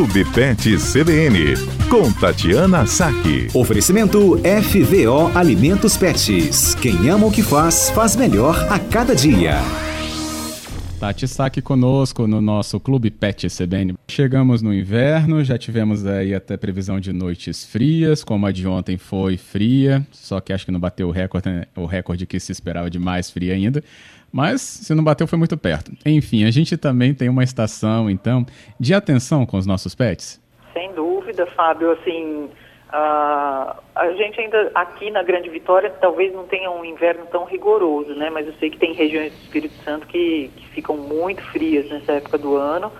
Clube Pet CBN, com Tatiana Saque. Oferecimento FVO Alimentos Pets. Quem ama o que faz, faz melhor a cada dia. Tati Saque conosco no nosso Clube Pet CBN. Chegamos no inverno, já tivemos aí até previsão de noites frias, como a de ontem foi fria, só que acho que não bateu o recorde, né? o recorde que se esperava de mais fria ainda. Mas se não bateu, foi muito perto. Enfim, a gente também tem uma estação, então, de atenção com os nossos pets? Sem dúvida, Fábio. Assim, uh, a gente ainda aqui na Grande Vitória talvez não tenha um inverno tão rigoroso, né? Mas eu sei que tem regiões do Espírito Santo que, que ficam muito frias nessa época do ano.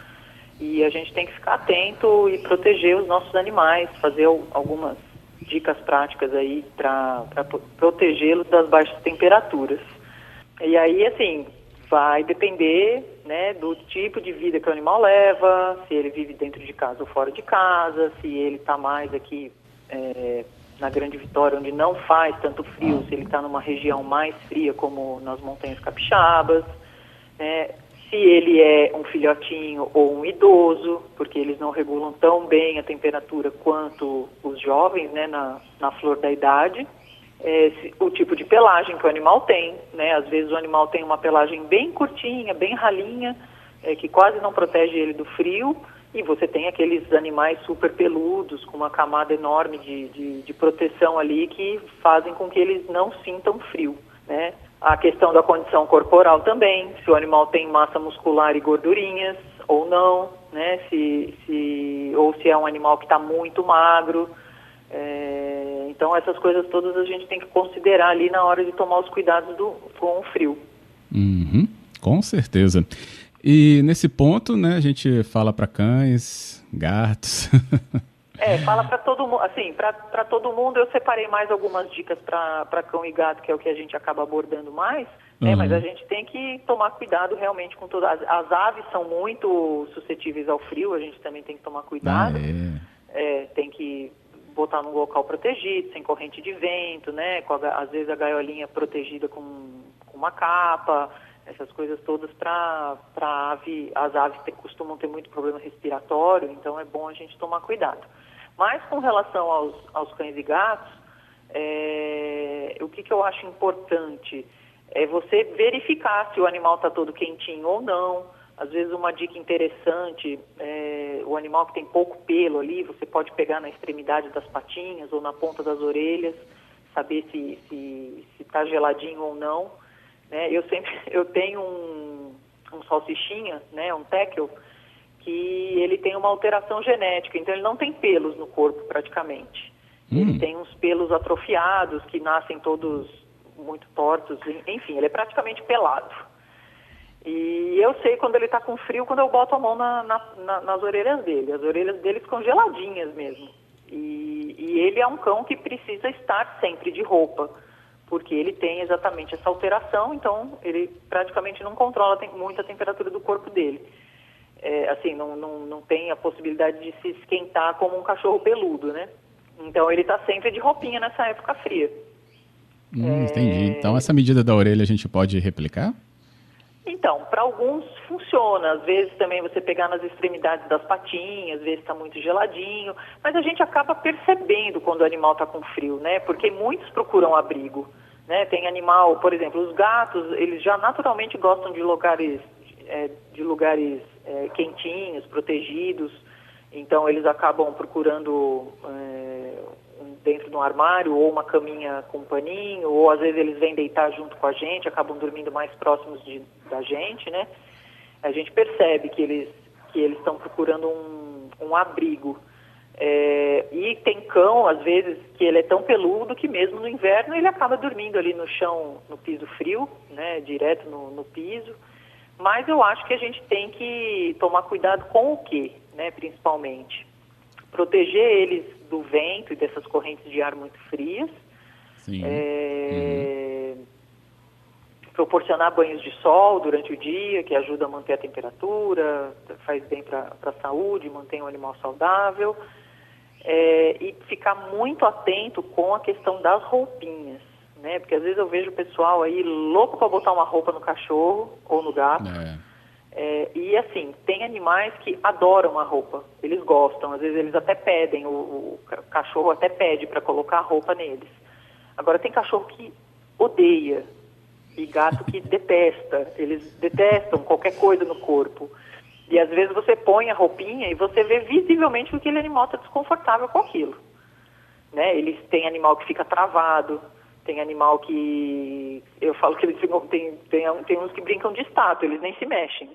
E a gente tem que ficar atento e proteger os nossos animais, fazer algumas dicas práticas aí para protegê-los das baixas temperaturas. E aí, assim, vai depender né, do tipo de vida que o animal leva, se ele vive dentro de casa ou fora de casa, se ele está mais aqui é, na Grande Vitória, onde não faz tanto frio, se ele está numa região mais fria, como nas Montanhas Capixabas, né, se ele é um filhotinho ou um idoso, porque eles não regulam tão bem a temperatura quanto os jovens né, na, na flor da idade é, o tipo de pelagem que o animal tem, né? Às vezes o animal tem uma pelagem bem curtinha, bem ralinha, é, que quase não protege ele do frio, e você tem aqueles animais super peludos, com uma camada enorme de, de, de proteção ali, que fazem com que eles não sintam frio, né? A questão da condição corporal também, se o animal tem massa muscular e gordurinhas ou não, né? Se, se, ou se é um animal que está muito magro, é, então essas coisas todas a gente tem que considerar ali na hora de tomar os cuidados do, com o frio. Uhum, com certeza. E nesse ponto, né, a gente fala para cães, gatos. é, fala para todo mundo, assim, para todo mundo eu separei mais algumas dicas para cão e gato, que é o que a gente acaba abordando mais, né, uhum. mas a gente tem que tomar cuidado realmente com todas. As, as aves são muito suscetíveis ao frio, a gente também tem que tomar cuidado. Ah, é. É, tem que botar num local protegido, sem corrente de vento, né? Com a, às vezes a gaiolinha protegida com, com uma capa, essas coisas todas para ave. As aves te, costumam ter muito problema respiratório, então é bom a gente tomar cuidado. Mas com relação aos, aos cães e gatos, é, o que, que eu acho importante é você verificar se o animal está todo quentinho ou não às vezes uma dica interessante, é, o animal que tem pouco pelo ali, você pode pegar na extremidade das patinhas ou na ponta das orelhas, saber se está geladinho ou não. Né? Eu sempre eu tenho um, um salsichinha, né, um tekel, que ele tem uma alteração genética, então ele não tem pelos no corpo praticamente. Hum. Ele tem uns pelos atrofiados que nascem todos muito tortos, enfim, ele é praticamente pelado. E eu sei quando ele está com frio, quando eu boto a mão na, na, na, nas orelhas dele. As orelhas dele ficam geladinhas mesmo. E, e, ele é um cão que precisa estar sempre de roupa, porque ele tem exatamente essa alteração, então ele praticamente não controla muito a temperatura do corpo dele. É, assim, não, não, não tem a possibilidade de se esquentar como um cachorro peludo, né? Então ele está sempre de roupinha nessa época fria. Hum, é... Entendi. Então essa medida da orelha a gente pode replicar? Então, para alguns funciona. Às vezes também você pegar nas extremidades das patinhas, às vezes está muito geladinho. Mas a gente acaba percebendo quando o animal está com frio, né? Porque muitos procuram abrigo. Né? Tem animal, por exemplo, os gatos, eles já naturalmente gostam de lugares, é, de lugares é, quentinhos, protegidos. Então eles acabam procurando é, dentro de um armário ou uma caminha com um paninho, ou às vezes eles vêm deitar junto com a gente, acabam dormindo mais próximos de, da gente, né? A gente percebe que eles que eles estão procurando um, um abrigo. É, e tem cão, às vezes, que ele é tão peludo que mesmo no inverno ele acaba dormindo ali no chão, no piso frio, né, direto no, no piso. Mas eu acho que a gente tem que tomar cuidado com o quê, né, principalmente? Proteger eles do vento e dessas correntes de ar muito frias. É, uhum. Proporcionar banhos de sol durante o dia, que ajuda a manter a temperatura, faz bem para a saúde, mantém o animal saudável. É, e ficar muito atento com a questão das roupinhas, né? Porque às vezes eu vejo o pessoal aí louco para botar uma roupa no cachorro ou no gato. É. É, e assim, tem animais que adoram a roupa, eles gostam, às vezes eles até pedem, o, o cachorro até pede para colocar a roupa neles. Agora tem cachorro que odeia e gato que detesta, eles detestam qualquer coisa no corpo. E às vezes você põe a roupinha e você vê visivelmente que aquele animal está desconfortável com aquilo. Né? Eles têm animal que fica travado, tem animal que. Eu falo que eles. Tem, tem, tem uns que brincam de estátua, eles nem se mexem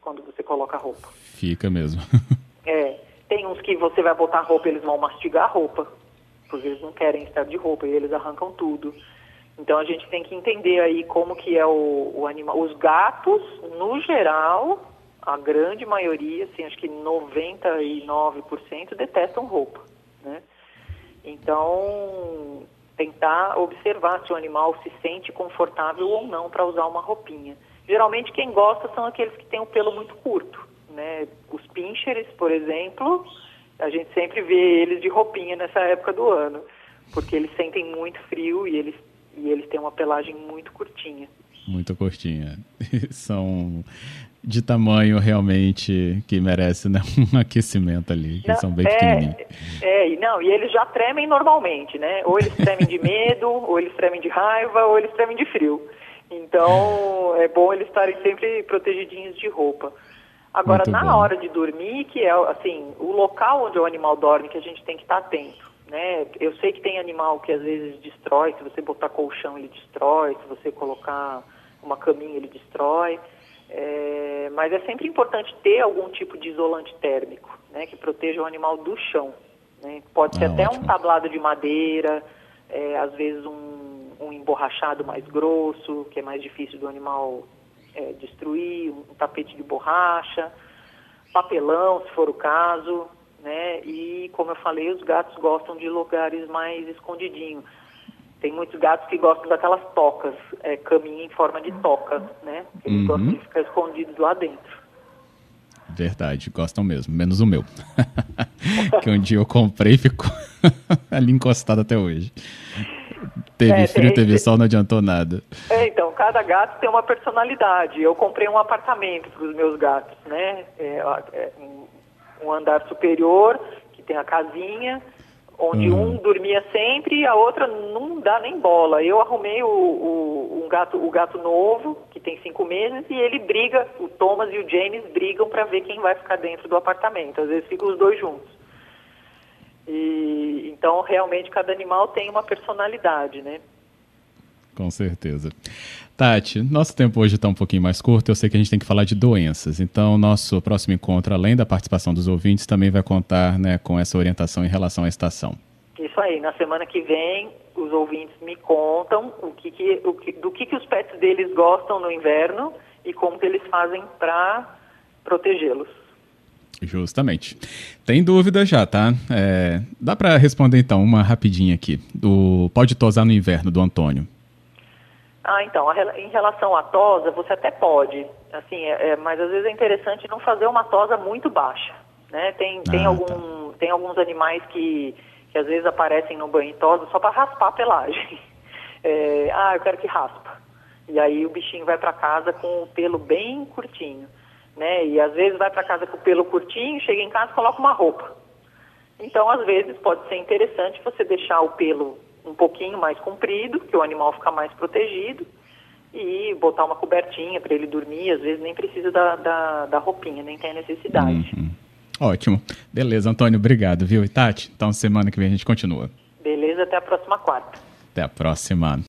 quando você coloca a roupa. Fica mesmo. é. Tem uns que você vai botar a roupa eles vão mastigar a roupa, porque eles não querem estar de roupa e eles arrancam tudo. Então a gente tem que entender aí como que é o, o animal. Os gatos, no geral, a grande maioria, assim, acho que 99% detestam roupa, né? Então, tentar observar se o animal se sente confortável ou não para usar uma roupinha. Geralmente quem gosta são aqueles que têm o pelo muito curto, né? Os pinchers, por exemplo, a gente sempre vê eles de roupinha nessa época do ano, porque eles sentem muito frio e eles e eles têm uma pelagem muito curtinha. Muito curtinha. São de tamanho realmente que merece né, um aquecimento ali, que não, são bem é, pequenininhos. É, não, e eles já tremem normalmente, né? Ou eles tremem de medo, ou eles tremem de raiva, ou eles tremem de frio. Então, é bom eles estarem sempre protegidinhos de roupa. Agora, Muito na bom. hora de dormir, que é assim, o local onde o animal dorme que a gente tem que estar atento. Né? Eu sei que tem animal que às vezes destrói, se você botar colchão ele destrói, se você colocar uma caminha ele destrói. É, mas é sempre importante ter algum tipo de isolante térmico, né, que proteja o animal do chão. Né? Pode ser ah, até ótimo. um tablado de madeira, é, às vezes um, um, emborrachado mais grosso, que é mais difícil do animal é, destruir, um tapete de borracha, papelão, se for o caso, né? E como eu falei, os gatos gostam de lugares mais escondidinhos. Tem muitos gatos que gostam daquelas tocas, é, caminho em forma de toca, né? Eles uhum. gostam de ficar escondidos lá dentro. Verdade, gostam mesmo, menos o meu. que um dia eu comprei e ficou ali encostado até hoje. Teve é, frio, tem, teve sol, não adiantou nada. É, então, cada gato tem uma personalidade. Eu comprei um apartamento para os meus gatos, né? É, é, um andar superior, que tem a casinha, onde uhum. um dormia sempre e a outra não dá nem bola. Eu arrumei o, o, um gato, o gato novo, que tem cinco meses, e ele briga, o Thomas e o James brigam para ver quem vai ficar dentro do apartamento. Às vezes ficam os dois juntos. E, então, realmente, cada animal tem uma personalidade, né? Com certeza. Tati, nosso tempo hoje está um pouquinho mais curto, eu sei que a gente tem que falar de doenças, então nosso próximo encontro, além da participação dos ouvintes, também vai contar né, com essa orientação em relação à estação. Isso aí, na semana que vem os ouvintes me contam o que, que, o que do que, que os pets deles gostam no inverno e como que eles fazem para protegê-los. Justamente. Tem dúvida já, tá? É, dá para responder então uma rapidinha aqui. Do pode tosar no inverno do Antônio. Ah, então, a, em relação à tosa, você até pode, assim, é, é, mas às vezes é interessante não fazer uma tosa muito baixa, né? Tem, tem, ah, algum, tá. tem alguns animais que, que às vezes aparecem no banho tosa só para raspar a pelagem. É, ah, eu quero que raspa. E aí o bichinho vai para casa com o pelo bem curtinho, né? E às vezes vai para casa com o pelo curtinho, chega em casa e coloca uma roupa. Então, às vezes pode ser interessante você deixar o pelo um pouquinho mais comprido, que o animal fica mais protegido, e botar uma cobertinha para ele dormir, às vezes nem precisa da, da, da roupinha, nem tem a necessidade. Uhum. Ótimo. Beleza, Antônio, obrigado, viu? E Tati, então semana que vem a gente continua. Beleza, até a próxima quarta. Até a próxima.